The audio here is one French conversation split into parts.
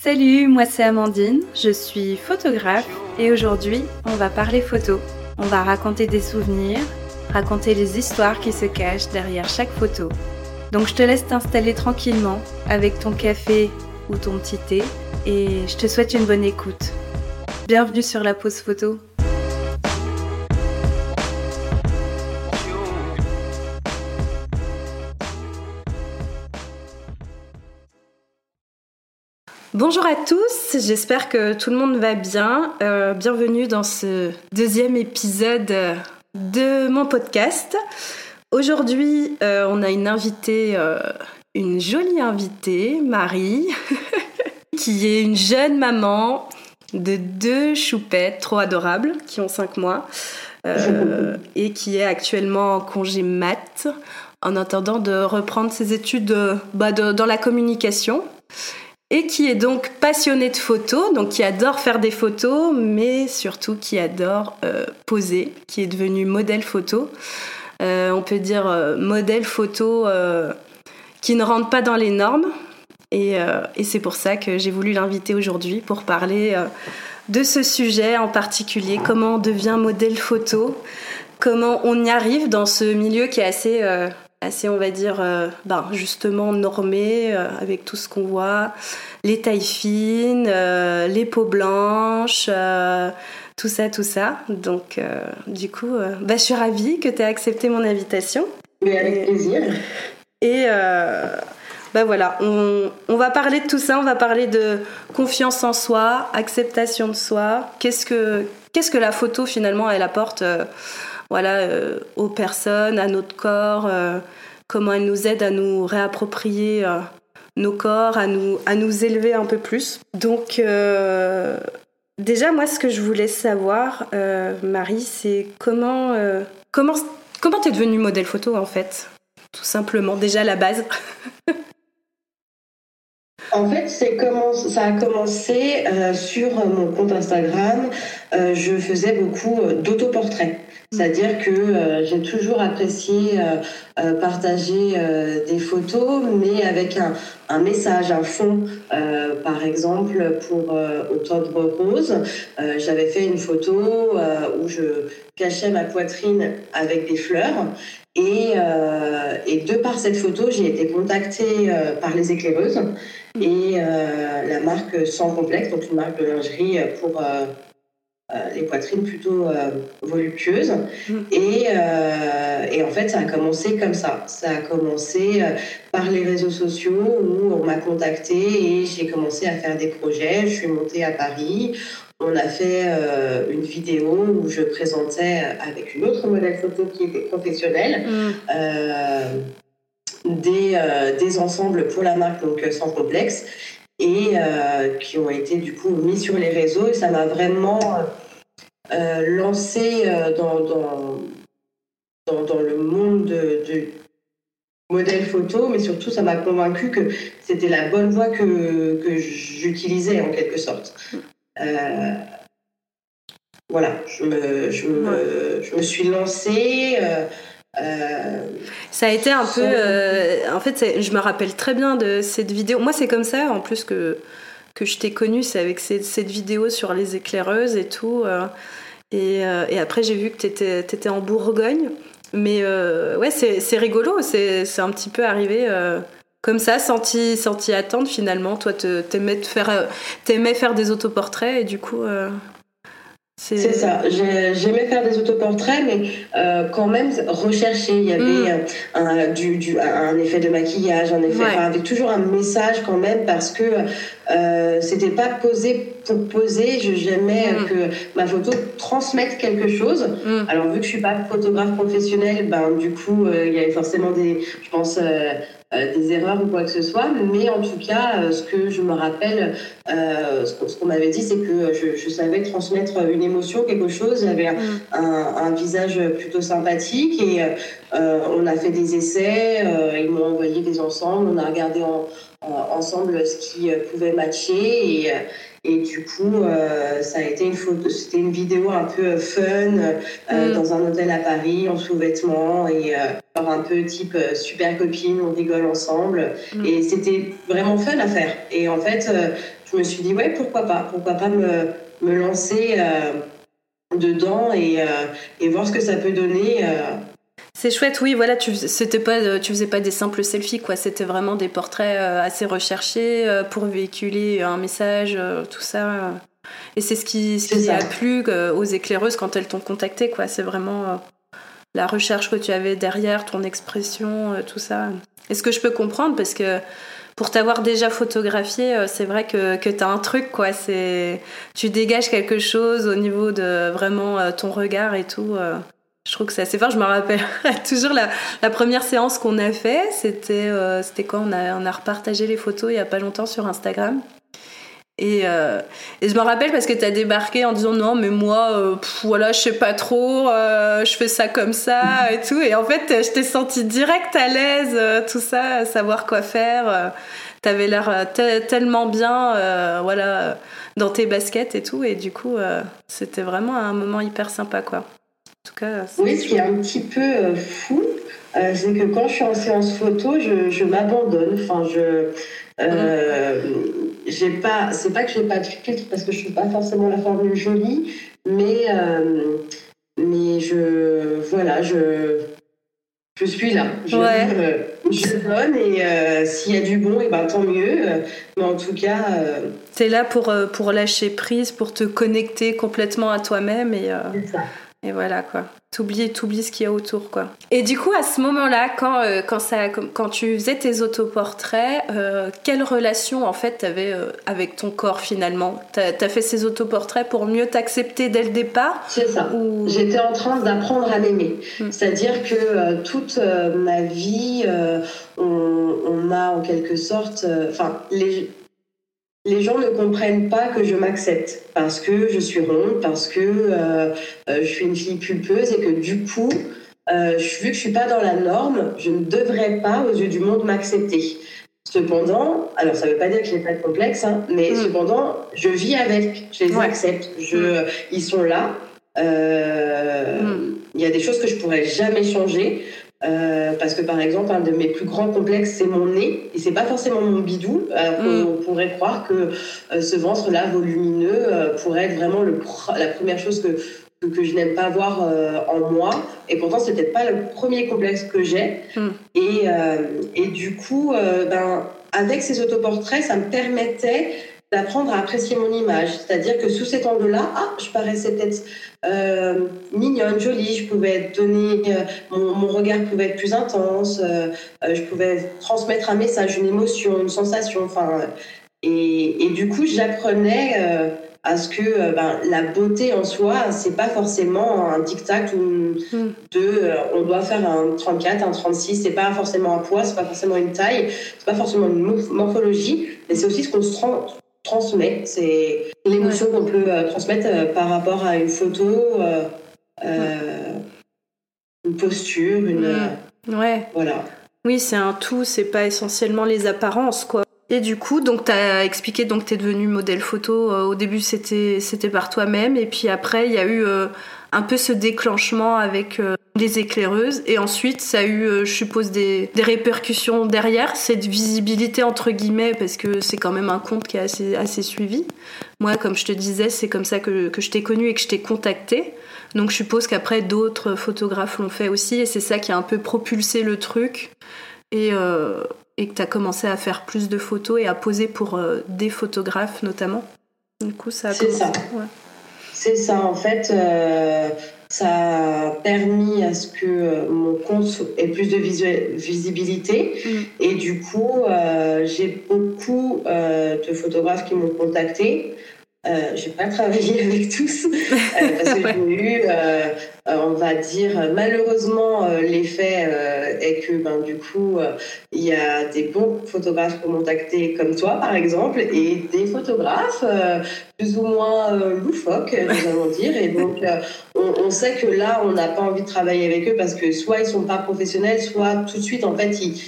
Salut, moi c'est Amandine, je suis photographe et aujourd'hui on va parler photo. On va raconter des souvenirs, raconter les histoires qui se cachent derrière chaque photo. Donc je te laisse t'installer tranquillement avec ton café ou ton petit thé et je te souhaite une bonne écoute. Bienvenue sur la pause photo. Bonjour à tous, j'espère que tout le monde va bien. Euh, bienvenue dans ce deuxième épisode de mon podcast. Aujourd'hui, euh, on a une invitée, euh, une jolie invitée, Marie, qui est une jeune maman de deux choupettes trop adorables qui ont cinq mois et qui est actuellement en congé mat en attendant de reprendre ses études bah, dans la communication et qui est donc passionné de photos, donc qui adore faire des photos, mais surtout qui adore euh, poser, qui est devenu modèle photo. Euh, on peut dire euh, modèle photo qui ne rentre pas dans les normes. Et, et c'est pour ça que j'ai voulu l'inviter aujourd'hui pour parler de ce sujet en particulier, comment on devient modèle photo, comment on y arrive dans ce milieu qui est assez assez, on va dire, euh, ben, justement normé, euh, avec tout ce qu'on voit, les tailles fines, euh, les peaux blanches, tout ça, tout ça. Donc, du coup, ben, je suis ravie que tu aies accepté mon invitation. Mais avec plaisir. Et ben voilà, on, on, va parler de tout ça, on va parler de confiance en soi, acceptation de soi. Qu'est-ce que, qu'est-ce que la photo finalement elle apporte voilà, euh, aux personnes, à notre corps, euh, comment elle nous aide à nous réapproprier euh, nos corps, à nous, à nous élever un peu plus. Donc, déjà, moi, ce que je voulais savoir, Marie, c'est comment, comment, comment t'es devenue modèle photo, en fait Tout simplement, déjà la base? En fait, ça a commencé sur mon compte Instagram. je faisais beaucoup d'autoportraits. C'est-à-dire que euh, j'ai toujours apprécié euh, euh, partager des photos, mais avec un, message, un fond. par exemple, pour Octobre Rose, j'avais fait une photo où je cachais ma poitrine avec des fleurs. Et, de par cette photo, j'ai été contactée par les éclaireuses et la marque Sans Complexe, donc une marque de lingerie pour les poitrines plutôt euh, voluptueuses. Mm. Et, euh, et, en fait, ça a commencé comme ça. Ça a commencé par les réseaux sociaux où on m'a contacté et j'ai commencé à faire des projets. Je suis montée à Paris. On a fait une vidéo où je présentais avec une autre modèle photo qui était professionnelle. Mm. des, des, ensembles pour la marque donc sans complexe et euh, qui ont été du coup mis sur les réseaux et ça m'a vraiment euh, lancé euh, dans, dans, dans, le monde du modèle photo, mais surtout ça m'a convaincu que c'était la bonne voie que, que j'utilisais en quelque sorte. voilà, je me, je me, je me suis lancée. Euh, ça a été un peu. Euh, en fait, je me rappelle très bien de cette vidéo. Moi, c'est comme ça, en plus, que, que je t'ai connue, c'est avec cette, vidéo sur les éclaireuses et tout. Euh, et, après, j'ai vu que tu étais, en Bourgogne. Mais ouais, c'est rigolo. C'est un petit peu arrivé comme ça, sans t'y attendre finalement. Toi, t'aimais faire, faire des autoportraits et du coup. C'est ça. J'aimais faire des autoportraits, mais euh, quand même rechercher. Il y avait mm. un, du, du, un effet de maquillage, un effet, avec toujours un message quand même, parce que euh, c'était pas posé pour poser. J'aimais mm. que ma photo transmette quelque chose. Mm. Alors vu que je suis pas photographe professionnelle, ben du coup euh, il y avait forcément des, je pense. Euh, euh, des erreurs ou quoi que ce soit, mais en tout cas, ce que je me rappelle, ce qu'on m'avait dit, c'est que je, savais transmettre une émotion, quelque chose. J'avais un, un, un, visage plutôt sympathique et on a fait des essais. ils m'ont envoyé des ensembles, on a regardé en, ensemble ce qui pouvait matcher et et du coup, euh, ça a été une photo, c'était une vidéo un peu fun euh, mm. dans un hôtel à Paris en sous-vêtements et euh, un peu type super copine, on rigole ensemble. Mm. Et c'était vraiment fun à faire. Et en fait, je me suis dit ouais, pourquoi pas, pourquoi pas me, me lancer dedans et, et voir ce que ça peut donner. C'est chouette, oui, voilà, tu, c'était pas, tu faisais pas des simples selfies, quoi, c'était vraiment des portraits euh, assez recherchés euh, pour véhiculer un message, euh, tout ça. Et c'est ce qui, ce qui a plu aux éclaireuses quand elles t'ont contacté, quoi, c'est vraiment la recherche que tu avais derrière, ton expression, tout ça. est ce que je peux comprendre, parce que pour t'avoir déjà photographié, c'est vrai que, que tu as un truc, quoi. C'est, tu dégages quelque chose au niveau de vraiment ton regard et tout je trouve que c'est assez fort. Je me rappelle toujours la, première séance qu'on a fait. C'était euh, c'était quand on a, on a repartagé les photos il y a pas longtemps sur Instagram. Et, euh, et je me rappelle parce que tu as débarqué en disant non mais moi euh, voilà je sais pas trop je fais ça comme ça et tout et en fait je t'ai senti direct à l'aise tout ça savoir quoi faire tu avais l'air tellement bien voilà dans tes baskets et tout et du coup c'était vraiment un moment hyper sympa quoi oui, ce qui est un petit peu euh, fou, euh, c'est que quand je suis en séance photo, je, m'abandonne. Enfin, je. Euh, j'ai pas, c'est pas que j'ai pas de filtre parce que je suis pas forcément la formule jolie, mais mais je voilà, je je suis là. Je, je donne et s'il y a du bon, et ben tant mieux. mais en tout cas. tu es là pour, pour lâcher prise, pour te connecter complètement à toi-même. Et, ça. Et voilà quoi. T'oublies, t'oublies ce qu'il y a autour quoi. Et du coup à ce moment-là, quand, euh, quand, ça, quand tu faisais tes autoportraits, euh, quelle relation en fait t'avais euh, avec ton corps finalement? T'as as fait ces autoportraits pour mieux t'accepter dès le départ? C'est ça. J'étais en train d'apprendre à m'aimer. Hmm. C'est-à-dire que toute ma vie, on, on, a en quelque sorte, enfin les les gens ne comprennent pas que je m'accepte parce que je suis ronde, parce que euh, euh, je suis une fille pulpeuse et que du coup, euh, vu que je suis pas dans la norme, je ne devrais pas aux yeux du monde m'accepter. Cependant, alors ça ne veut pas dire que je n'ai pas de complexe, hein, mais mm. cependant, je vis avec, je les accepte, je, mm. ils sont là. Mm. Il y a des choses que je pourrais jamais changer. Euh, parce que par exemple, un de mes plus grands complexes, c'est mon nez, et c'est pas forcément mon bidou. Alors mm. on pourrait croire que euh, ce ventre-là volumineux euh, pourrait être vraiment le, la première chose que, que, je n'aime pas voir en moi. Et pourtant, c'est peut-être pas le premier complexe que j'ai. Mm. Et, et, du coup, ben, avec ces autoportraits, ça me permettait d'apprendre à apprécier mon image. C'est-à-dire que sous cet angle-là, ah, je paraissais peut-être euh, mignonne, jolie, je pouvais donner, euh, mon, regard pouvait être plus intense, euh, je pouvais transmettre un message, une émotion, une sensation. Enfin, et, et du coup, j'apprenais à ce que ben, la beauté en soi, c'est pas forcément un tic-tac ou hmm. de on doit faire un 34, un 36, c'est pas forcément un poids, c'est pas forcément une taille, c'est pas forcément une morphologie, mais c'est aussi ce qu'on se transmet. C'est l'émotion qu'on peut euh, transmettre euh, par rapport à une photo, euh, une posture, une. Ouais. Voilà. Oui, c'est un tout, c'est pas essentiellement les apparences, quoi. Et du coup, donc tu as expliqué donc tu es devenue modèle photo. au début, c'était c'était par toi-même et puis après, il y a eu un peu ce déclenchement avec les éclaireuses. Et ensuite ça a eu euh, je suppose des, des, répercussions derrière cette visibilité entre guillemets parce que c'est quand même un compte qui est assez, assez suivi. Moi comme je te disais c'est comme ça que, que je t'ai connu et que je t'ai contacté donc je suppose qu'après d'autres photographes l'ont fait aussi. Et c'est ça qui a un peu propulsé le truc. Et, euh, et que tu as commencé à faire plus de photos et à poser pour euh, des photographes notamment. Du coup ça a c'est ça. c'est ça. En fait ça a permis à ce que euh, mon compte ait plus de visibilité. Mm. Et du coup, euh, j'ai beaucoup euh, de photographes qui m'ont contacté euh, j'ai pas travaillé avec tous euh, parce que j'ai eu, euh, on va dire, malheureusement, l'effet est que ben, du coup, il y a des bons photographes pour contacter comme toi, par exemple, et des photographes plus ou moins loufoques, nous allons dire. Et donc, on, on, sait que là, on n'a pas envie de travailler avec eux parce que soit ils sont pas professionnels, soit tout de suite, en fait, ils,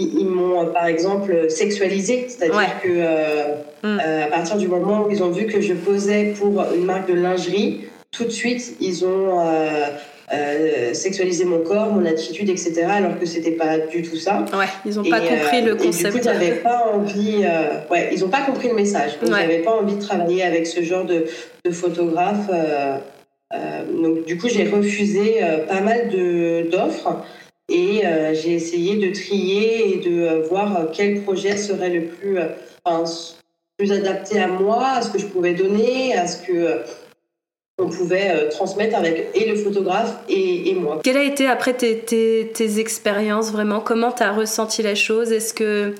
ils, m'ont, par exemple, sexualisé. C'est-à-dire que euh, mm. euh, à partir du moment où ils ont vu que je posais pour une marque de lingerie, tout de suite, ils ont euh, sexualisé mon corps, mon attitude, etc. Alors que c'était pas du tout ça. Ouais, ils n'ont pas compris le concept. Et du coup, pas envie. ouais, ils n'ont pas compris le message. Ils n'avaient pas envie de travailler avec ce genre de, de photographe. Euh, donc du coup, j'ai refusé euh, pas mal d'offres et euh, j'ai essayé de trier et de voir quel projet serait le plus, adapté à moi, à ce que je pouvais donner, à ce que on pouvait transmettre avec et le photographe et, moi. Quelle a été après tes, expériences vraiment? Comment tu as ressenti la chose? Est-ce que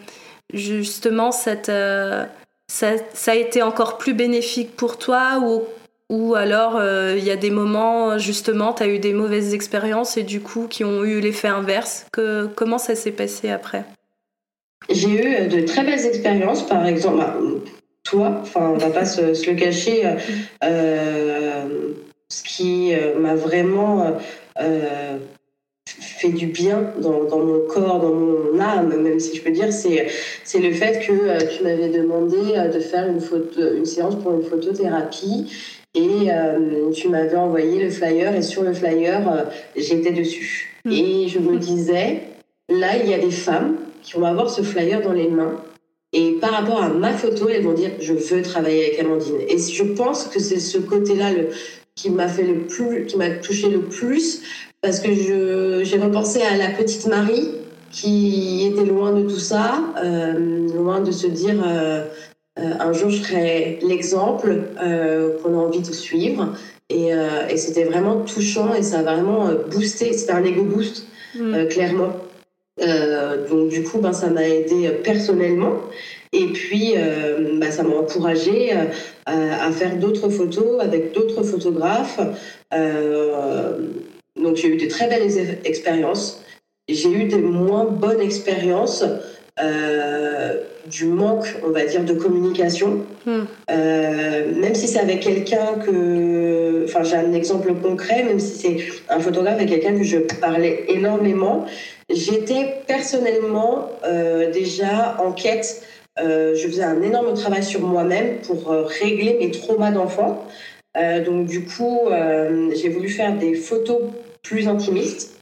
justement ça, a été encore plus bénéfique pour toi ou ou alors euh, il y a des moments, justement, tu as eu des mauvaises expériences et du coup qui ont eu l'effet inverse. Comment ça s'est passé après? J'ai eu euh, de très belles expériences, par exemple, bah, toi, enfin on va pas se, le cacher, euh, ce qui m'a vraiment fait du bien dans, mon corps, dans mon âme, même si je peux dire, c'est, c'est le fait que tu m'avais demandé de faire une, photo, une séance pour une photothérapie et euh, tu m'avais envoyé le flyer et sur le flyer, euh, j'étais dessus. Hmm. Et je me disais, là, il y a des femmes qui vont avoir ce flyer dans les mains. Et par rapport à ma photo, elles vont dire, je veux travailler avec Amandine. Et je pense que c'est ce côté-là le, qui m'a fait le plus, qui m'a touché le plus, parce que je, j'ai repensé à la petite Marie qui était loin de tout ça, euh, loin de se dire euh, un jour, je serai l'exemple euh, qu'on a envie de suivre. Euh, et, c'était vraiment touchant et ça a vraiment boosté. C'était un ego boost, mm. clairement. donc, du coup, ben, ça m'a aidé personnellement. Et puis, ben, ça m'a encouragé à faire d'autres photos avec d'autres photographes. donc, j'ai eu de très belles expériences. J'ai eu des moins bonnes expériences euh, du manque, on va dire, de communication. Hmm. Euh, même si c'est avec quelqu'un que. Enfin, j'ai un exemple concret, même si c'est un photographe avec quelqu'un que je parlais énormément, j'étais personnellement euh, déjà en quête. je faisais un énorme travail sur moi-même pour régler mes traumas d'enfant. donc, du coup, j'ai voulu faire des photos plus intimistes.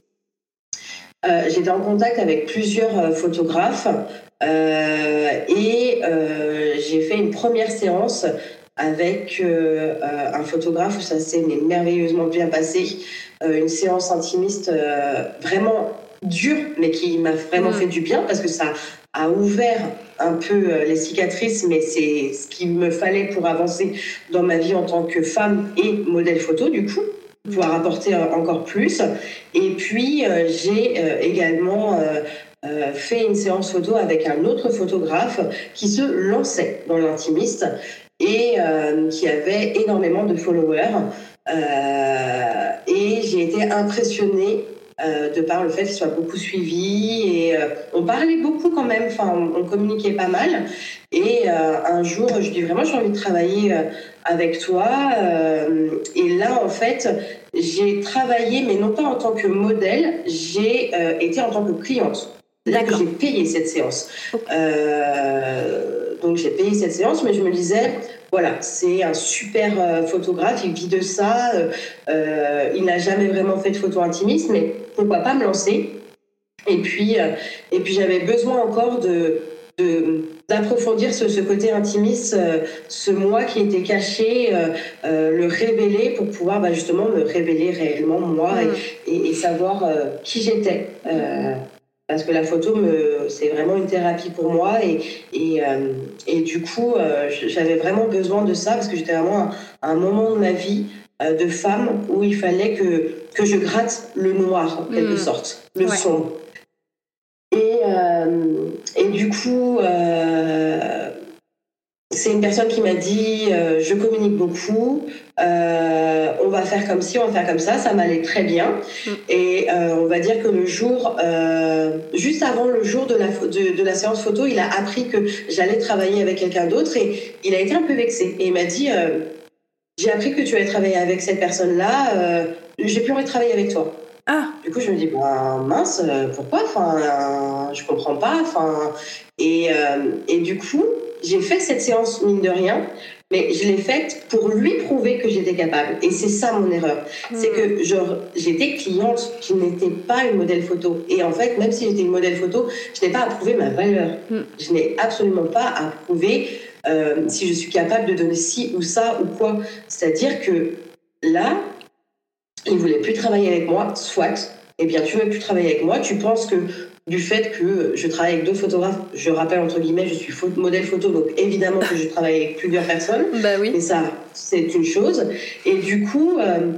Euh, j'étais en contact avec plusieurs euh, photographes euh, et j'ai fait une première séance avec un photographe où ça s'est merveilleusement bien passé. une séance intimiste vraiment dure, mais qui m'a vraiment mm. fait du bien parce que ça a ouvert un peu les cicatrices, mais c'est ce qu'il me fallait pour avancer dans ma vie en tant que femme et modèle photo, du coup pouvoir apporter encore plus. Et puis, euh, j'ai euh, également euh, fait une séance photo avec un autre photographe qui se lançait dans l'intimiste et qui avait énormément de followers. et j'ai été impressionnée de par le fait qu'il soit beaucoup suivi et on parlait beaucoup quand même, enfin on, communiquait pas mal et un jour je dis vraiment j'ai envie de travailler avec toi et là en fait j'ai travaillé, mais non pas en tant que modèle, j'ai euh, été en tant que cliente. Là j'ai payé cette séance. Euh, donc j'ai payé cette séance, mais je me disais, voilà, c'est un super euh, photographe, il vit de ça, il n'a jamais vraiment fait de photo intimiste, mais pourquoi pas me lancer? Et puis, et puis j'avais besoin encore de d'approfondir ce, côté intimiste, euh, ce moi qui était caché, euh, euh, le révéler pour pouvoir bah, justement me révéler réellement moi et, savoir qui j'étais. parce que la photo, c'est vraiment une thérapie pour moi et, et, du coup, j'avais vraiment besoin de ça parce que j'étais vraiment à un moment de ma vie de femme où il fallait que, que je gratte le noir en quelque mm. sorte, le sombre. Et, euh, et du coup, euh, c'est une personne qui m'a dit euh, je communique beaucoup, on va faire comme ci, on va faire comme ça. Ça m'allait très bien. Mm. Et on va dire que le jour, juste avant le jour de la, de, de, la séance photo, il a appris que j'allais travailler avec quelqu'un d'autre et il a été un peu vexé. Et il m'a dit j'ai appris que tu allais travailler avec cette personne-là, j'ai plus envie de travailler avec toi. Ah. Du coup, je me dis, bah, mince, pourquoi? Enfin, euh, je comprends pas. Enfin, et, euh, et du coup, j'ai fait cette séance, mine de rien, mais je l'ai faite pour lui prouver que j'étais capable. Et c'est ça mon erreur. C'est que genre, j'étais cliente qui n'était pas une modèle photo. Et en fait, même si j'étais une modèle photo, je n'ai pas à prouver ma valeur. Mm. Je n'ai absolument pas à prouver euh, si je suis capable de donner ci ou ça ou quoi. C'est-à-dire que là, il voulait plus travailler avec moi, soit. Eh bien, tu veux plus travailler avec moi. Tu penses que du fait que je travaille avec d'autres photographes, je rappelle entre guillemets, je suis modèle photo, donc évidemment que je travaille avec plusieurs personnes. Bah oui. Mais ça, c'est une chose. Et du coup, euh,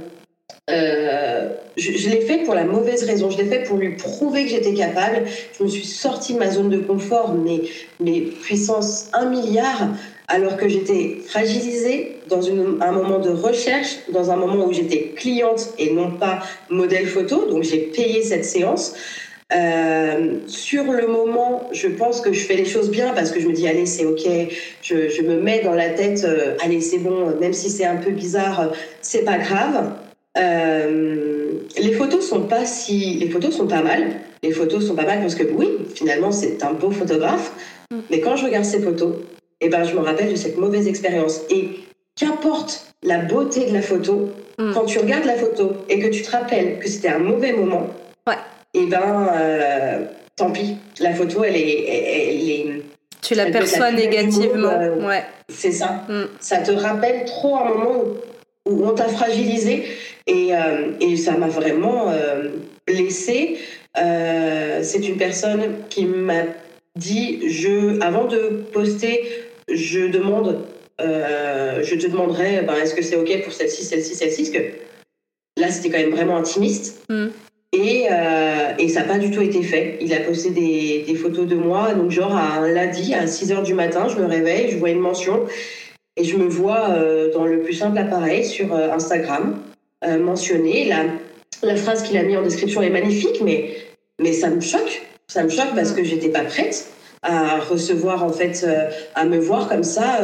euh, je, je l'ai fait pour la mauvaise raison. Je l'ai fait pour lui prouver que j'étais capable. Je me suis sortie de ma zone de confort, mais, mais puissance 1 milliard, alors que j'étais fragilisée dans une, un moment de recherche, dans un moment où j'étais cliente et non pas modèle photo. Donc j'ai payé cette séance. Euh, sur le moment, je pense que je fais les choses bien parce que je me dis allez c'est ok, je, je, me mets dans la tête euh, allez c'est bon, même si c'est un peu bizarre, c'est pas grave. Euh, les photos sont pas si, les photos sont pas mal. Les photos sont pas mal parce que oui, finalement c'est un beau photographe. Mm. Mais quand je regarde ces photos, et eh ben je me rappelle de cette mauvaise expérience. Et qu'importe la beauté de la photo, Mm. quand tu regardes la photo et que tu te rappelles que c'était un mauvais moment, Ouais. et ben euh, tant pis. La photo elle est, elle, est Tu l'aperçois négativement. euh, Ouais. c'est ça. Mm. Ça te rappelle trop un moment où, on t'a fragilisé et, euh, et ça m'a vraiment euh, blessée. Euh, c'est une personne qui m'a dit, je, avant de poster, je demande, euh, je te demanderai, ben, est-ce que c'est ok pour celle-ci, celle-ci, celle-ci, parce que là c'était quand même vraiment intimiste. Mm. Et, et ça n'a pas du tout été fait. Il a posté des, des photos de moi. Donc, genre, à un lundi, à 6 h du matin, je me réveille, je vois une mention et je me vois euh, dans le plus simple appareil sur euh, Instagram euh, mentionné. La, la phrase qu'il a mis en description est magnifique, mais, mais ça me choque. Ça me choque parce que j'étais pas prête à recevoir, en fait, à me voir comme ça.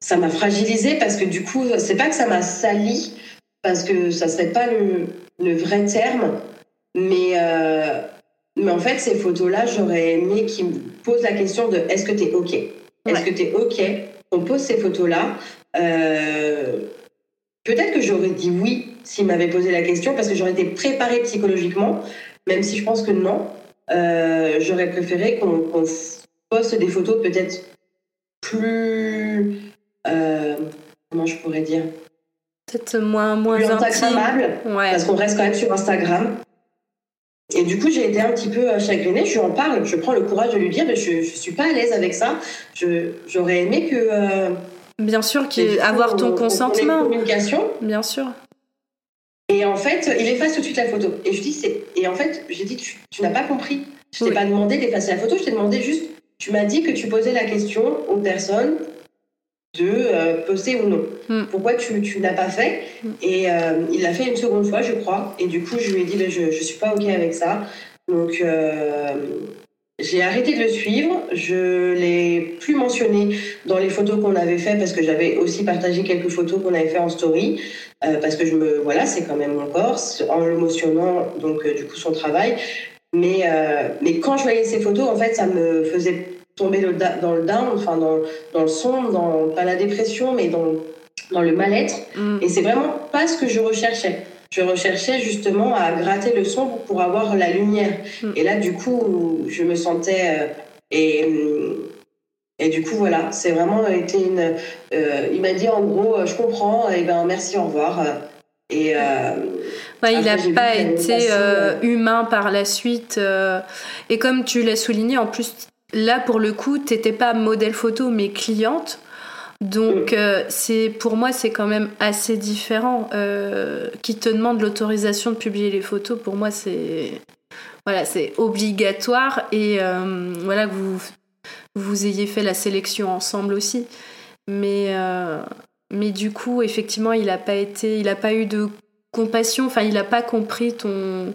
ça m'a fragilisée parce que du coup, c'est pas que ça m'a sali, parce que ça serait pas le, le vrai terme, mais, mais en fait, ces photos-là, j'aurais aimé qu'ils me posent la question de est-ce que tu es OK? Est-ce Ouais. que tu es OK On pose ces photos-là? Euh, Peut-être que j'aurais dit oui s'il m'avait posé la question, parce que j'aurais été préparée psychologiquement, même si je pense que non. Euh, j'aurais préféré qu'on qu'on poste des photos peut-être plus. euh, comment je pourrais dire? Peut-être moins, moins Plus intime. Instagrammables, Ouais. parce qu'on reste quand même sur Instagram. Et du coup, j'ai été un petit peu euh, chagrinée. Je lui en parle. Je prends le courage de lui dire mais je ne suis pas à l'aise avec ça. J'aurais aimé que. euh, Bien sûr, coup, avoir on- ton on- consentement. communication. Bien sûr. Et en fait, il efface tout de suite la photo. Et je dis, c'est. Et en fait, j'ai dit, tu, tu n'as pas compris. Je t'ai Oui. pas demandé d'effacer la photo. Je t'ai demandé juste. Tu m'as dit que tu posais la question aux personnes de euh, poster ou non. Mm. Pourquoi tu, tu n'as pas fait Mm. Et euh, il l'a fait une seconde fois, je crois. Et du coup, je lui ai dit, ben, je ne suis pas OK avec ça. Donc, euh, j'ai arrêté de le suivre. Je l'ai plus mentionné dans les photos qu'on avait fait parce que j'avais aussi partagé quelques photos qu'on avait fait en story. Euh, parce que je me. Voilà, c'est quand même mon corps, en le mentionnant, donc du coup, son travail. Mais, mais quand je voyais ces photos, en fait, ça me faisait tomber le dans le down, enfin, dans, dans le sombre, dans, pas la dépression, mais dans, dans le mal-être. Mm. Et c'est vraiment pas ce que je recherchais. Je recherchais justement à gratter le sombre pour avoir la lumière. Mm. Et là, du coup, je me sentais. euh, et, hum, et du coup, voilà, c'est vraiment été une. euh, il m'a dit en gros, euh, je comprends, et ben merci, au revoir. Et. euh, Ouais, il n'a pas été euh, humain par la suite. euh, et comme tu l'as souligné, en plus, là, pour le coup, tu n'étais pas modèle photo, mais cliente. Donc, euh, c'est pour moi, c'est quand même assez différent. Euh, qui te demande l'autorisation de publier les photos, pour moi, c'est voilà, c'est obligatoire. Et euh, voilà que vous, vous ayez fait la sélection ensemble aussi. Mais, mais du coup, effectivement, il n'a pas été, il pas eu de compassion. Enfin, il n'a pas compris ton,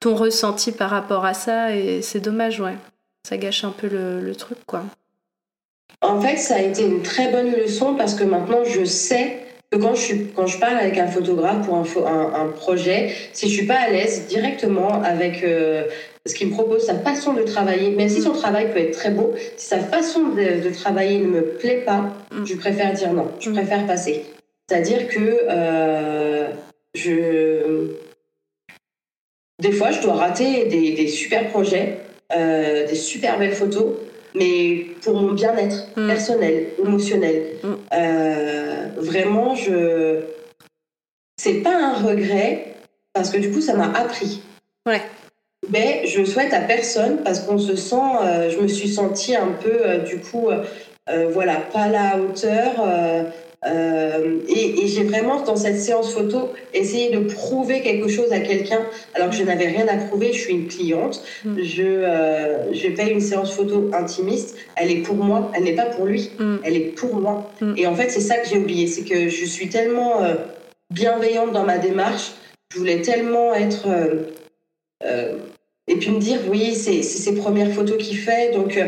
ton ressenti par rapport à ça. Et c'est dommage, ouais. Ça gâche un peu le, le truc, quoi. En fait, ça a été une très bonne leçon parce que maintenant, je sais que quand je, suis, quand je parle avec un photographe pour un, un, projet, si je suis pas à l'aise directement avec euh, ce qu'il me propose, sa façon de travailler, même si son travail peut être très beau, si sa façon de, travailler ne me plaît pas, mm. je préfère dire non, je mm. préfère passer. C'est-à-dire que euh, je... Des fois, je dois rater des, des super projets, euh, des super belles photos, mais pour mon bien-être mm. personnel, émotionnel. Mm. Euh, vraiment, je. C'est pas un regret, parce que du coup, ça m'a appris. Ouais. Mais je souhaite à personne, parce qu'on se sent. Euh, je me suis sentie un peu, du coup, voilà, pas à la hauteur. Euh, et, j'ai vraiment, dans cette séance photo, essayé de prouver quelque chose à quelqu'un, alors que je n'avais rien à prouver. Je suis une cliente. Mm. Je, euh, je paye une séance photo intimiste. Elle est pour moi. Elle n'est pas pour lui. Mm. Elle est pour moi. Mm. Et en fait, c'est ça que j'ai oublié. C'est que je suis tellement euh, bienveillante dans ma démarche. Je voulais tellement être. et puis me dire, oui, c'est ses premières photos qu'il fait. Donc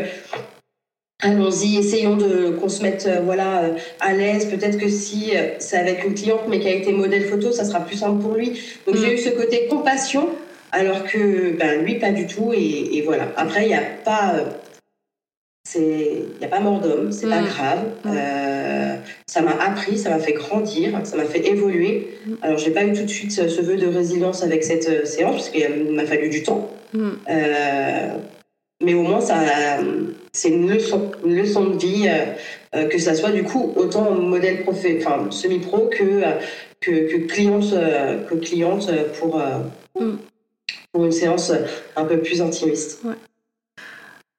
Allons-y, essayons de qu'on se mette euh, voilà euh, à l'aise. Peut-être que si euh, c'est avec une cliente mais qui a été modèle photo, ça sera plus simple pour lui. Donc j'ai mm. eu ce côté compassion, alors que ben, lui pas du tout. Et, voilà. Après il n'y a pas c'est il a pas mort d'homme, c'est pas mm. grave. Mm. ça m'a appris, ça m'a fait grandir, ça m'a fait évoluer. Alors j'ai pas eu tout de suite ce, vœu de résilience avec cette séance parce qu'il m'a fallu du temps. Mais au moins ça c'est une leçon, une leçon de vie, euh, euh, que ça soit du coup autant modèle enfin, semi-pro que, euh, que, que, cliente, que cliente pour, mm. pour une séance un peu plus intimiste. Ouais.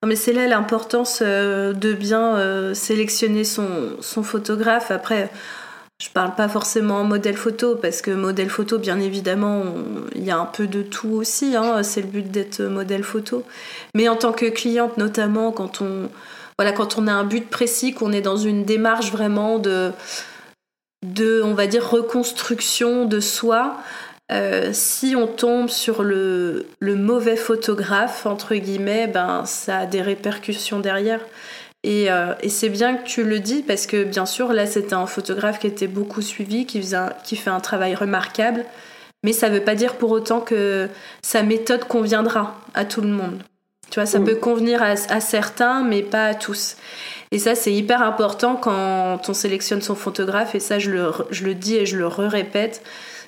mais c'est là l'importance de bien sélectionner son, son photographe. Après, je parle pas forcément modèle photo parce que modèle photo, bien évidemment, il y a un peu de tout aussi. Hein, c'est le but d'être modèle photo. Mais en tant que cliente, notamment quand on voilà, quand on a un but précis, qu'on est dans une démarche vraiment de de, on va dire, reconstruction de soi. Euh, si on tombe sur le, le mauvais photographe, entre guillemets, ben, ça a des répercussions derrière. Euh, et, c'est bien que tu le dis parce que bien sûr, là, c'était un photographe qui était beaucoup suivi, qui, faisait qui fait un travail remarquable, mais ça ne veut pas dire pour autant que sa méthode conviendra à tout le monde. Tu vois, ça mm. peut convenir à, certains, mais pas à tous. Et ça, c'est hyper important quand on sélectionne son photographe, et ça, je le, je le dis et je le répète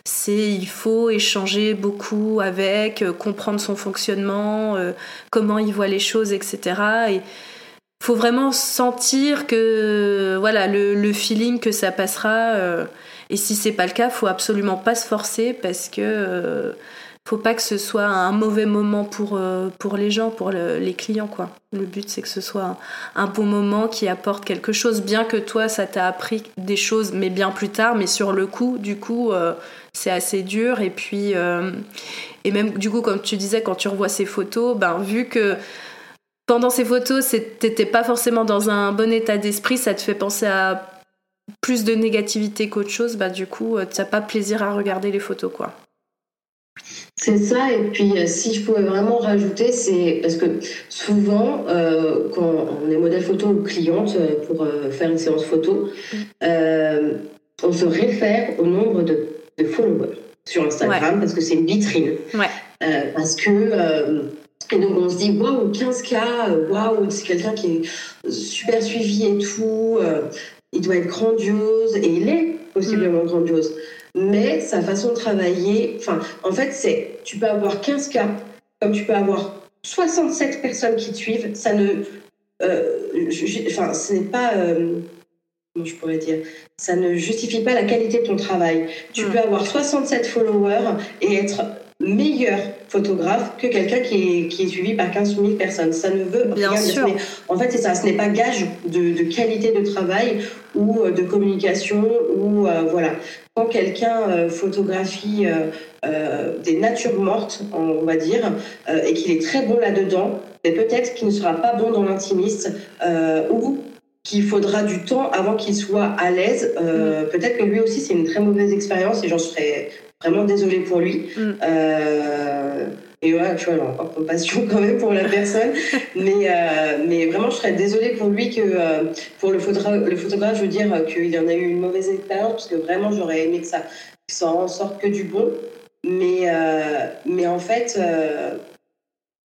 c'est il faut échanger beaucoup avec, euh, comprendre son fonctionnement, euh, comment il voit les choses, etc. Et, faut vraiment sentir que voilà le, feeling que ça passera euh, et si c'est pas le cas faut absolument pas se forcer parce que euh, faut pas que ce soit un mauvais moment pour euh, pour les gens pour les clients quoi. Le but c'est que ce soit un, bon moment qui apporte quelque chose bien que toi ça t'a appris des choses mais bien plus tard mais sur le coup du coup c'est assez dur. Et puis et même du coup comme tu disais quand tu revois ces photos ben vu que pendant ces photos, t'étais pas forcément dans un bon état d'esprit, ça te fait penser à plus de négativité qu'autre chose, bah du coup, euh, t'as pas plaisir à regarder les photos, quoi. C'est ça, et puis euh, si je pouvais vraiment rajouter, c'est parce que souvent, euh, quand on est modèle photo ou cliente pour faire une séance photo, on se réfère au nombre de, followers sur Instagram parce que c'est une vitrine. Ouais. parce que et donc on se dit waouh 15K, euh, waouh c'est quelqu'un qui est super suivi et tout, euh, il doit être grandiose et il est possiblement mm. grandiose. Mais sa façon de travailler, enfin en fait c'est tu peux avoir 15K comme tu peux avoir 67 personnes qui te suivent, ça ne euh, enfin ce n'est pas comment je pourrais dire, ça ne justifie pas la qualité de ton travail. Tu mm. peux avoir 67 followers et être meilleur photographe que quelqu'un qui est, qui est suivi par 15 000 personnes. Ça ne veut Bien rien dire. En fait, c'est ça. Ce n'est pas gage de, de, qualité de travail ou euh, de communication ou euh, voilà. Quand quelqu'un euh, photographie des natures mortes, on va dire, et qu'il est très bon là-dedans, mais peut-être qu'il ne sera pas bon dans l'intimiste ou qu'il faudra du temps avant qu'il soit à l'aise. Mm. Peut-être que lui aussi, c'est une très mauvaise expérience et j'en serais vraiment désolée pour lui. Mm. Euh, et ouais, tu vois, a encore compassion quand même pour la personne. mais, mais vraiment, je serais désolée pour lui que, pour le photographe, le photographe, je veux dire qu'il en a eu une mauvaise expérience, parce que vraiment, j'aurais aimé que ça, ça en sorte que du bon. Mais, mais en fait,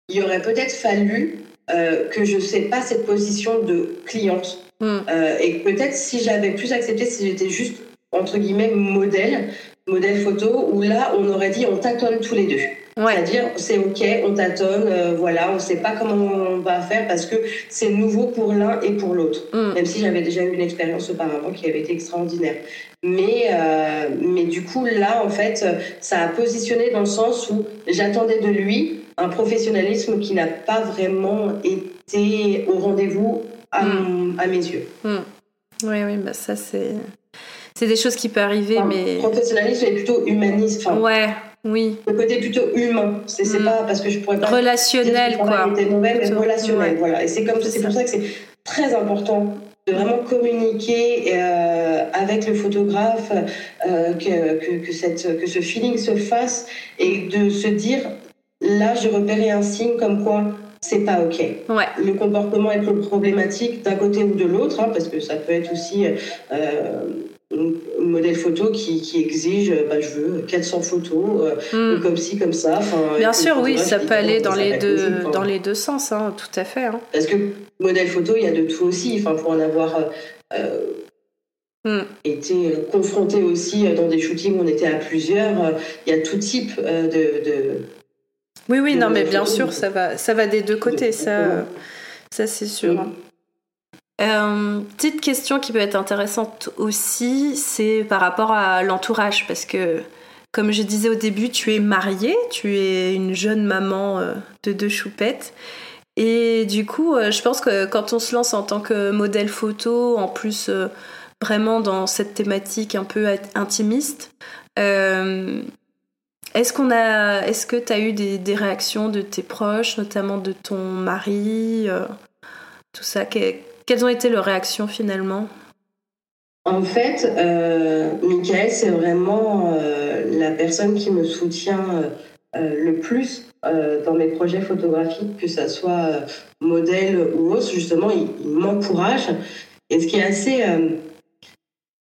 il aurait peut-être fallu que je ne sais pas cette position de cliente. Hmm. et peut-être si j'avais plus accepté, si j'étais juste entre guillemets modèle, modèle photo, où là on aurait dit on tâtonne tous les deux. C'est-à-dire, c'est OK, on tâtonne, euh, voilà, on ne sait pas comment on va faire parce que c'est nouveau pour l'un et pour l'autre. Mm. Même si j'avais déjà eu une expérience auparavant qui avait été extraordinaire. Mais, euh, mais du coup, là, en fait, ça a positionné dans le sens où j'attendais de lui un professionnalisme qui n'a pas vraiment été au rendez-vous à, mm. mes yeux. Mm. Oui, oui, bah ça, c'est c'est des choses qui peuvent arriver, mais. Professionnalisme est plutôt humaniste. ouais, oui. Le côté plutôt humain. C'est mm. pas parce que je pourrais pas. Relationnel, quoi. Était mauvais, mais relationnel, voilà. Et c'est comme c'est pour ça que c'est très important de vraiment communiquer euh, avec le photographe, euh, que, que, que, cette, que ce feeling se fasse et de se dire là, j'ai repéré un signe comme quoi c'est pas OK. Ouais. Le comportement est problématique d'un côté ou de l'autre, hein, parce que ça peut être aussi euh, un modèle photo qui, qui exige euh, bah, je veux 400 photos euh, hmm. comme ci comme ça bien sûr oui ça peut aller dans les deux dans les deux sens hein, tout à fait hein. parce que modèle photo il y a de tout aussi enfin pour en avoir euh, hmm. été confronté aussi dans des shootings où on était à plusieurs il y a tout type de, oui oui non mais bien sûr ça va ça va des deux côtés ça ça c'est sûr hein. Euh, petite question qui peut être intéressante aussi, c'est par rapport à l'entourage, parce que comme je disais au début, tu es mariée, tu es une jeune maman euh, de deux choupettes. Et du coup, euh, je pense que quand on se lance en tant que modèle photo, en plus vraiment dans cette thématique un peu intimiste, est-ce est-ce que tu as eu des, des, réactions de tes proches, notamment de ton mari, tout ça? Quelles ont été leurs réactions finalement? En fait, euh, Michael, c'est vraiment euh, la personne qui me soutient euh, le plus dans mes projets photographiques, que ce soit modèle ou autre. Justement, il, m'encourage. Et ce qui est assez,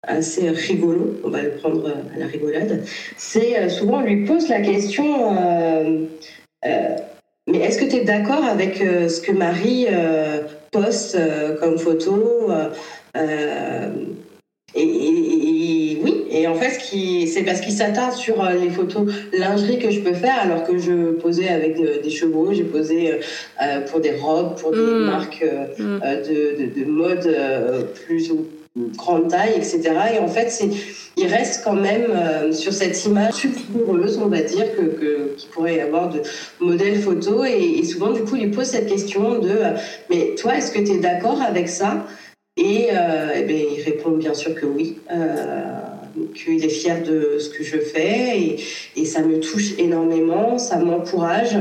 assez rigolo, on va le prendre à la rigolade, c'est souvent on lui pose la question mais est-ce que tu es d'accord avec ce que Marie poste euh, comme photo. Euh, euh, et, oui, et en fait, c'est parce qu'il s'attarde sur les photos lingerie que je peux faire, alors que je posais avec des chevaux, j'ai posé pour des robes, pour des mm. marques mm. de, de, mode plus grande taille, etc. Et en fait, il reste quand même euh, sur cette image sulfureuse, on va dire, que, qu'il pourrait y avoir de modèles photo. Et, souvent, du coup, il pose cette question de euh, Mais toi, est-ce que tu es d'accord avec ça? Et, euh, ben, il répond bien sûr que oui. qu'il est fier de ce que je fais et ça me touche énormément, ça m'encourage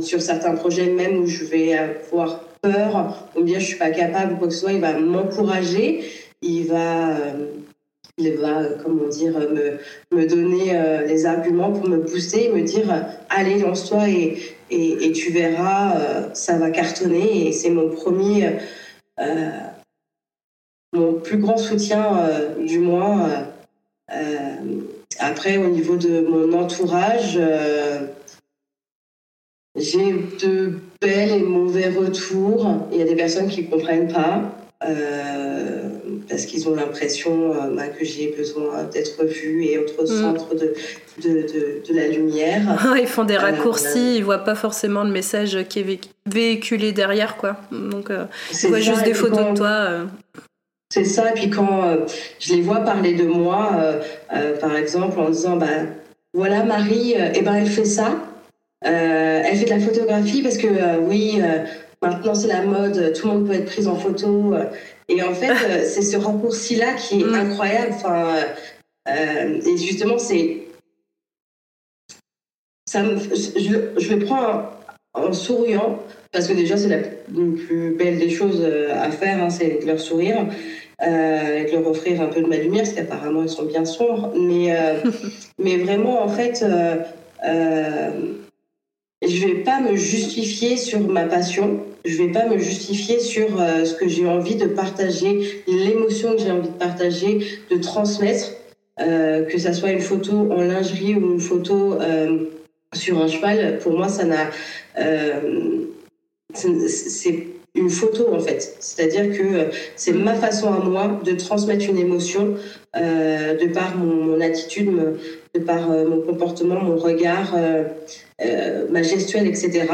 sur certains projets même où je vais avoir peur ou bien je suis pas capable ou quoi que ce soit, il va m'encourager, il va, euh, il va, comment dire, me, me donner euh, les arguments pour me booster, me dire allez lance-toi et, et, tu verras, euh, ça va cartonner et c'est mon premier, mon plus grand soutien du mois. après, au niveau de mon entourage, j'ai de belles et mauvais retours. Il y a des personnes qui ne comprennent pas euh, parce qu'ils ont l'impression euh, bah, que j'ai besoin d'être vue et être au mm. centre de, de, de, la lumière. ils font des euh, raccourcis, ils ne voient pas forcément le message qui est véhiculé derrière. quoi. Donc, ils voient juste des photos de toi. C'est ça, et puis quand je les vois parler de moi, par exemple, en disant bah, voilà Marie, eh ben, elle fait ça. Euh, elle fait de la photographie parce que euh, oui, euh, maintenant c'est la mode, tout le monde peut être pris en photo. et en fait, c'est ce raccourci-là qui est mm. incroyable. Enfin, et justement, c'est ça je, je, le prends en, souriant parce que déjà c'est la plus belle des choses à faire, hein, c'est de leur sourire. et de leur offrir un peu de ma lumière, parce qu'apparemment ils sont bien sombres. Mais, mais vraiment, en fait, je vais pas me justifier sur ma passion, je vais pas me justifier sur ce que j'ai envie de partager, l'émotion que j'ai envie de partager, de transmettre, que ça soit une photo en lingerie ou une photo sur un cheval. Pour moi, ça n'a, c'est une photo en fait. C'est-à-dire que euh, c'est ma façon à moi de transmettre une émotion euh, de par mon, attitude, de par euh, mon comportement, mon regard, ma gestuelle, etc.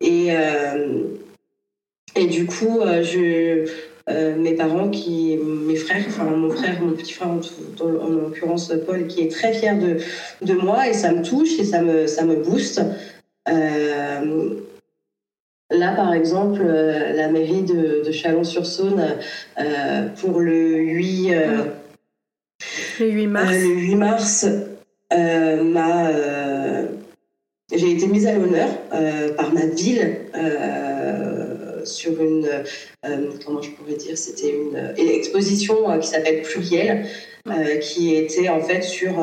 Et, et du coup, je, mes parents, qui, mes frères, enfin mon frère, mon petit frère en, en, l'occurrence Paul, qui est très fier de, de moi et ça me touche et ça me, ça me booste. Là, par exemple, euh, la mairie de, Chalon-sur-Saône, euh, pour le 8, euh, le 8 mars, le 8 mars m'a, j'ai été mise à l'honneur par ma ville sur une, comment je pourrais dire, c'était une, exposition qui s'appelle Pluriel, qui était en fait sur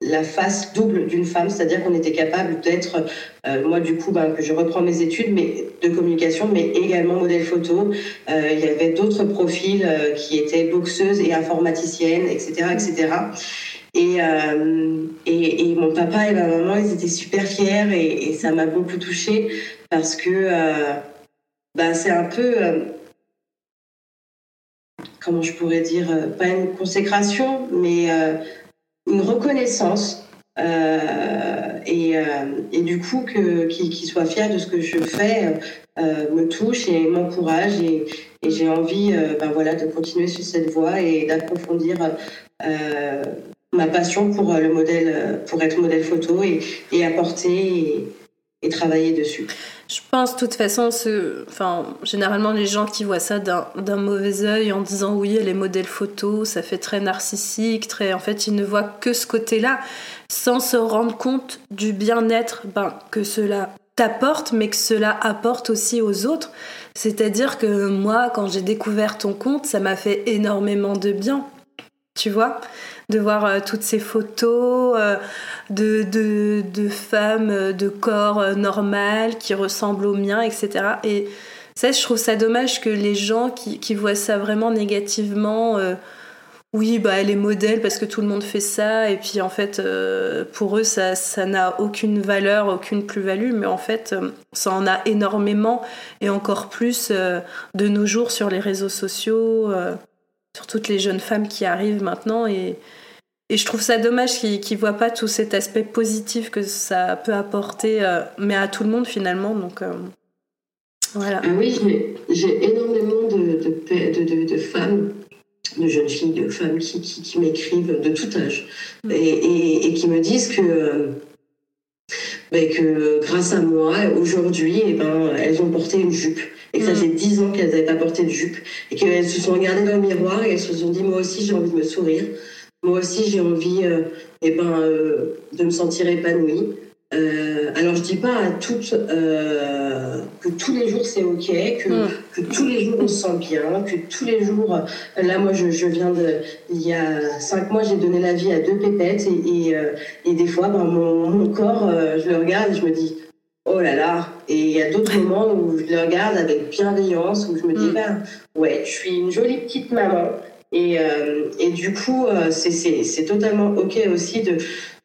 la face double d'une femme, c'est-à-dire qu'on était capable d'être, euh, moi du coup, ben, que je reprends mes études mais, de communication, mais également modèle photo. Euh, il y avait d'autres profils euh, qui étaient boxeuses et informaticiennes, etc., etc. Et, et, et, mon papa et ma maman, ils étaient super fiers et, ça m'a beaucoup touchée parce que ben, c'est un peu comment je pourrais dire, pas une consécration, mais une reconnaissance euh, et, euh, et, du coup que qu'il soit fier de ce que je fais euh, me touche et m'encourage et, et j'ai envie ben voilà de continuer sur cette voie et d'approfondir ma passion pour le modèle pour être modèle photo et, apporter et travailler dessus. Je pense, de toute façon, enfin, généralement, les gens qui voient ça d'un mauvais œil en disant oui, elle est modèle photo, ça fait très narcissique, très. En fait, ils ne voient que ce côté-là, sans se rendre compte du bien-être ben, que cela t'apporte, mais que cela apporte aussi aux autres. C'est-à-dire que moi, quand j'ai découvert ton compte, ça m'a fait énormément de bien. Tu vois de voir euh, toutes ces photos euh, de, de, de, femmes euh, de corps normal qui ressemblent aux miens, etc. Et ça, je trouve ça dommage que les gens qui, qui voient ça vraiment négativement, oui, bah, elle est modèle parce que tout le monde fait ça, et puis en fait, pour eux, ça, ça n'a aucune valeur, aucune plus-value, mais en fait, ça en a énormément, et encore plus de nos jours sur les réseaux sociaux sur toutes les jeunes femmes qui arrivent maintenant. Et, et je trouve ça dommage qu'ils ne voient pas tout cet aspect positif que ça peut apporter, euh, mais à tout le monde finalement. Donc euh, voilà. Ah oui, j'ai énormément de, de, de, femmes, de jeunes filles, de femmes qui, qui, m'écrivent de tout âge mm. et, et, qui me disent que. Ben, que grâce à moi, aujourd'hui, eh ben, elles ont porté une jupe et que ça mm. fait 10 ans qu'elles n'avaient pas porté de jupe et qu'elles se sont regardées dans le miroir et elles se sont dit moi aussi j'ai envie de me sourire, moi aussi j'ai envie euh, eh ben, euh, de me sentir épanouie. Euh, alors je dis pas à toutes que tous les jours c'est ok, que, mm. que, tous les jours on se sent bien, que tous les jours, là moi je, je, viens de, il y a cinq mois j'ai donné la vie à deux pépettes et, et, et des fois ben, mon, mon, corps je le regarde et je me dis oh là là. Et il y a d'autres moments où je le regarde avec bienveillance, où je me dis, mm. ben, ouais, je suis une jolie petite maman. Et, euh, et du coup, euh, c'est totalement OK aussi de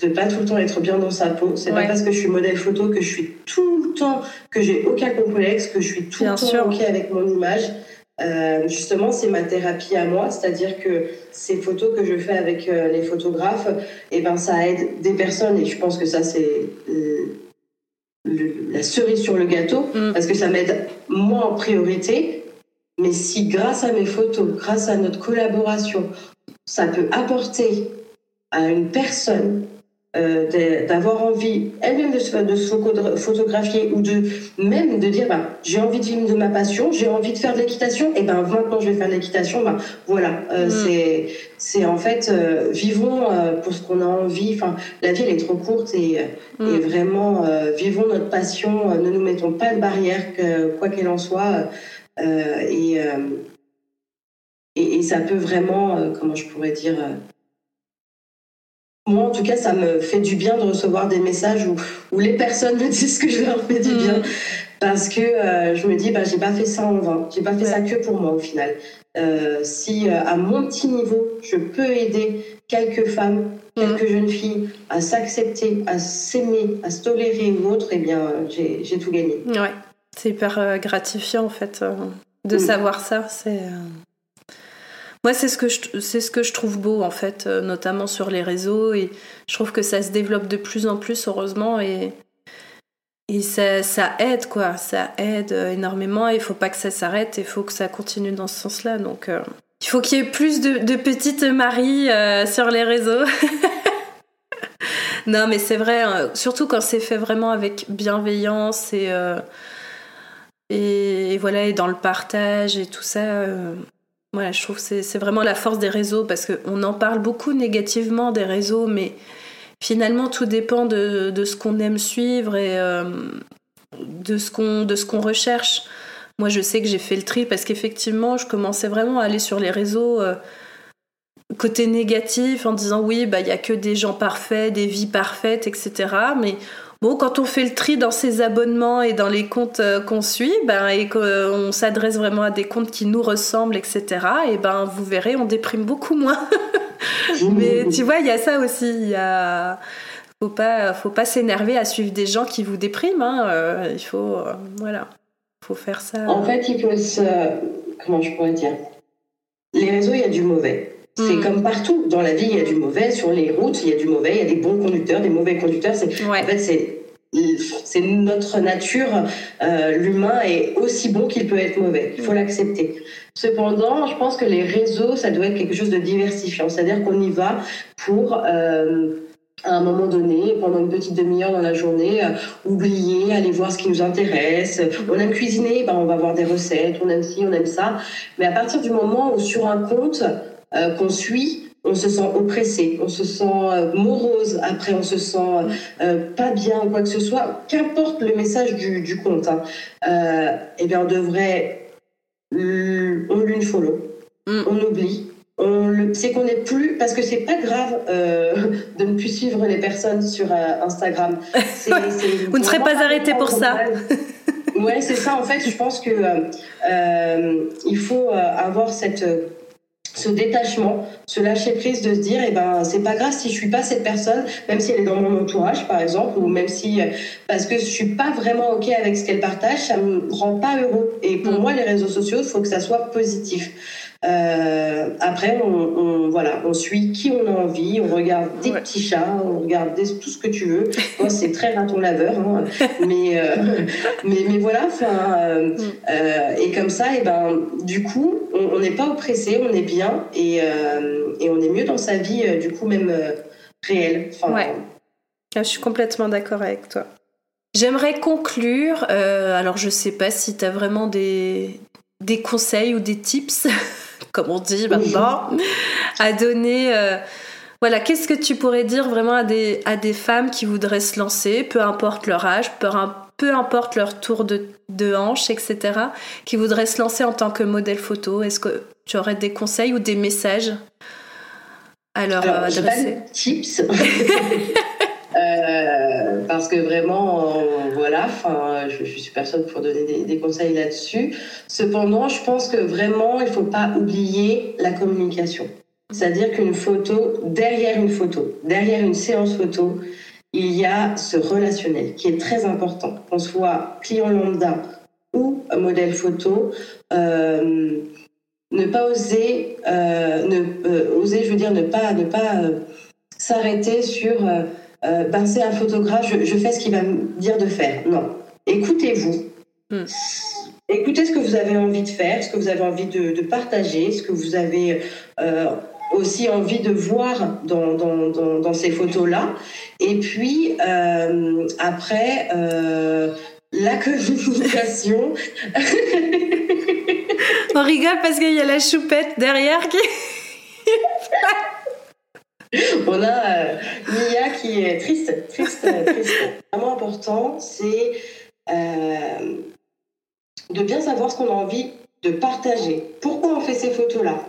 ne pas tout le temps être bien dans sa peau. C'est pas parce que je suis modèle photo que je suis tout le temps, que j'ai aucun complexe, que je suis tout le temps OK avec mon image. Euh, justement, c'est ma thérapie à moi, c'est-à-dire que ces photos que je fais avec les photographes, et eh ben, ça aide des personnes, et je pense que ça, c'est la cerise sur le gâteau, mm. parce que ça m'aide moi en priorité. Mais si grâce à mes photos, grâce à notre collaboration, ça peut apporter à une personne euh, d'avoir envie elle-même de se, de se photographier ou de même de dire bah, j'ai envie de vivre de ma passion, j'ai envie de faire de l'équitation, et ben maintenant je vais faire de l'équitation, bah, voilà, euh, mm. c'est c'est en fait euh, vivons pour ce qu'on a envie. Enfin, la vie elle est trop courte et, mm. et vraiment vivons notre passion, ne nous mettons pas de barrière, quoi qu'elle en soit, et, et, et ça peut vraiment, comment je pourrais dire moi, en tout cas, ça me fait du bien de recevoir des messages où, où les personnes me disent que je leur fais du bien. Mm. Parce que euh, je me dis, bah, j'ai pas fait ça en vain. J'ai pas fait ça que pour moi, au final. Euh, si euh, à mon petit niveau, je peux aider quelques femmes, quelques mm. jeunes filles à s'accepter, à s'aimer, à se tolérer ou autre, eh bien, j'ai tout gagné. Ouais, c'est hyper gratifiant, en fait, de mm. savoir ça. C'est. Moi, c'est ce que je, c'est ce que je trouve beau en fait, euh, notamment sur les réseaux, et je trouve que ça se développe de plus en plus, heureusement, et et ça, ça aide quoi, ça aide euh, énormément. Il faut pas que ça s'arrête, il faut que ça continue dans ce sens-là. Donc, euh, il faut qu'il y ait plus de, de petites Marie sur les réseaux. non, mais c'est vrai, hein, surtout quand c'est fait vraiment avec bienveillance et, et, voilà, et dans le partage et tout ça. Ouais, je trouve que c'est vraiment la force des réseaux parce qu'on en parle beaucoup négativement des réseaux, mais finalement tout dépend de, de ce qu'on aime suivre et euh, de ce qu'on recherche. Moi, je sais que j'ai fait le tri parce qu'effectivement, je commençais vraiment à aller sur les réseaux euh, côté négatif en disant oui, bah il y a que des gens parfaits, des vies parfaites, etc. Mais Bon, quand on fait le tri dans ses abonnements et dans les comptes euh, qu'on suit, ben, et qu'on s'adresse vraiment à des comptes qui nous ressemblent, etc., et ben, vous verrez, on déprime beaucoup moins. Mais tu vois, il y a ça aussi. Il y a faut pas faut pas s'énerver à suivre des gens qui vous dépriment hein. Euh, il faut euh, voilà faut faire ça en fait il faut se comment je pourrais dire? Les réseaux il y a du mauvais c'est mm. comme partout. Dans la vie, il y a du mauvais. Sur les routes, il y a du mauvais. Il y a des bons conducteurs, des mauvais conducteurs. C'est, En fait, c'est c'est notre nature. Euh, l'humain est aussi bon qu'il peut être mauvais. Il faut l'accepter. Cependant, je pense que les réseaux, ça doit être quelque chose de diversifiant. C'est-à-dire qu'on y va pour euh, à un moment donné, pendant une petite demi-heure dans la journée, euh, oublier, aller voir ce qui nous intéresse. On aime cuisiner, ben on va voir des recettes, on aime ci, on aime ça. Mais à partir du moment où sur un compte, euh, qu'on suit, on se sent oppressé, on se sent euh, morose, après on se sent euh, pas bien ou quoi que ce soit, qu'importe le message du, compte, hein, eh bien on devrait, on lui follow, mm. on oublie, on c'est qu'on n'est plus, parce que c'est pas grave de ne plus suivre les personnes sur Instagram. Vous ne serez pas arrêté pour ça. ouais, c'est ça. En fait, je pense que il faut avoir cette ce détachement, ce lâcher prise de se dire, eh ben, c'est pas grave si je suis pas cette personne, même si elle est dans mon entourage, par exemple, ou même si, parce que je suis pas vraiment ok avec ce qu'elle partage, ça me rend pas heureux. Et pour mm. moi, les réseaux sociaux, il faut que ça soit positif. Euh, après, on, voilà, on suit qui on a envie, on regarde des petits chats, on regarde tout ce que tu veux. Moi, c'est très raton laveur, hein. mais, euh, mais, mais voilà. Enfin, euh, mm. et comme ça, et ben, du coup, on n'est pas oppressé, on est bien et, et, on est mieux dans sa vie, du coup même réelle. ouais. Ah, je suis complètement d'accord avec toi. J'aimerais conclure. alors, je sais pas si tu as vraiment des, des conseils ou des tips comme on dit maintenant, à donner. Euh, voilà, qu'est-ce que tu pourrais dire vraiment à des, à des femmes qui voudraient se lancer, peu importe leur âge, peu, peu importe leur tour de, de hanche, etc., qui voudraient se lancer en tant que modèle photo? Est-ce que tu aurais des conseils ou des messages à leur adresser? tips. Euh, parce que vraiment, voilà, enfin, je, suis personne pour donner des, conseils là-dessus. Cependant, je pense que vraiment, il faut pas oublier la communication. C'est-à-dire qu'une photo, derrière une photo, derrière une séance photo, il y a ce relationnel qui est très important. Qu'on soit client lambda ou modèle photo, euh, ne pas oser, euh, ne, oser, je veux dire, ne pas, ne pas s'arrêter sur euh, ben c'est un photographe, je, fais ce qu'il va me dire de faire. Non. Écoutez-vous. Hmm. Écoutez ce que vous avez envie de faire, ce que vous avez envie de, partager, ce que vous avez euh, aussi envie de voir dans, dans, dans, ces photos-là. Et puis, euh, après, la communication. On rigole parce qu'il y a la choupette derrière qui... On a euh, qui est triste, triste, triste. Vraiment important, c'est euh, de bien savoir ce qu'on a envie de partager. Pourquoi on fait ces photos-là?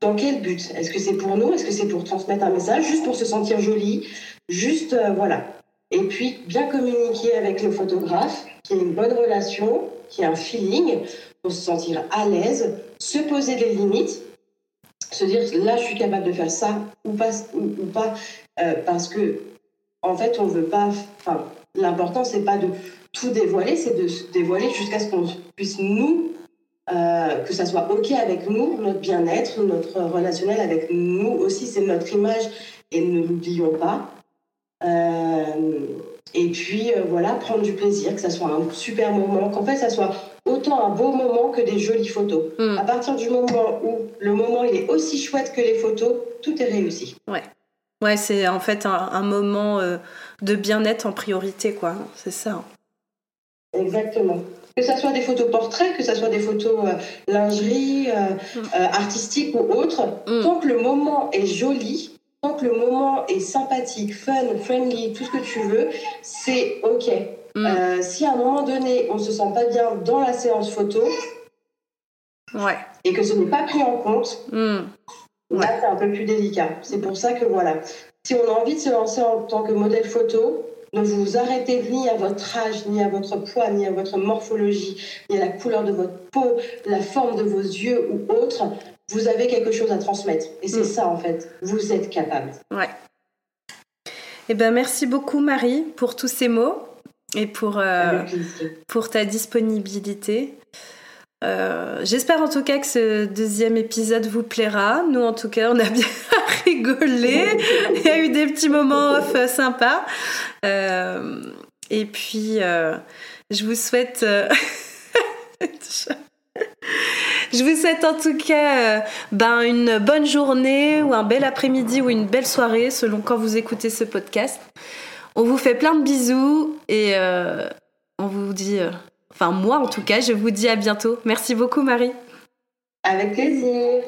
Dans quel but? Est-ce que c'est pour nous? Est-ce que c'est pour transmettre un message? Juste pour se sentir jolie? Juste, euh, voilà. Et puis, bien communiquer avec le photographe, qui ait une bonne relation, qui ait un feeling, pour se sentir à l'aise, se poser des limites, se dire là, je suis capable de faire ça ou pas, ou, pas euh, parce que, en fait, on veut pas. Enfin, l'important, c'est pas de tout dévoiler, c'est de se dévoiler jusqu'à ce qu'on puisse nous euh, que ça soit OK avec nous, notre bien-être, notre relationnel avec nous aussi, c'est notre image et ne l'oublions pas. Euh, et puis euh, voilà, prendre du plaisir, que ça soit un super moment, qu'en fait ça soit autant un beau moment que des jolies photos. Mm. À partir du moment où le moment il est aussi chouette que les photos, tout est réussi. Ouais. Ouais, c'est en fait un, moment de bien-être en priorité, quoi. C'est ça. Exactement que ce soit des photos portraits, que ce soit des photos euh, lingerie, euh, mm. euh, artistiques ou autres, mm. tant que le moment est joli, tant que le moment est sympathique, fun, friendly, tout ce que tu veux, c'est OK. Mm. si à un moment donné, on se sent pas bien dans la séance photo, ouais. et que ce n'est pas pris en compte, là, c'est un peu plus délicat. C'est pour ça que voilà, si on a envie de se lancer en tant que modèle photo, ne vous arrêtez ni à votre âge, ni à votre poids, ni à votre morphologie, ni à la couleur de votre peau, la forme de vos yeux ou autre. Vous avez quelque chose à transmettre. Et c'est mm. ça, en fait. Vous êtes capable. Ouais. Eh ben, merci beaucoup, Marie, pour tous ces mots et pour, euh, pour ta disponibilité. Euh, j'espère en tout cas que ce deuxième épisode vous plaira. Nous, en tout cas, on a bien rigolé. Il y a eu des petits moments off sympas. Euh, et puis, euh, je vous souhaite. je vous souhaite en tout cas ben, une bonne journée ou un bel après-midi ou une belle soirée selon quand vous écoutez ce podcast. On vous fait plein de bisous et on vous dit Enfin, moi en tout cas, je vous dis à bientôt. Merci beaucoup, Marie. Avec plaisir.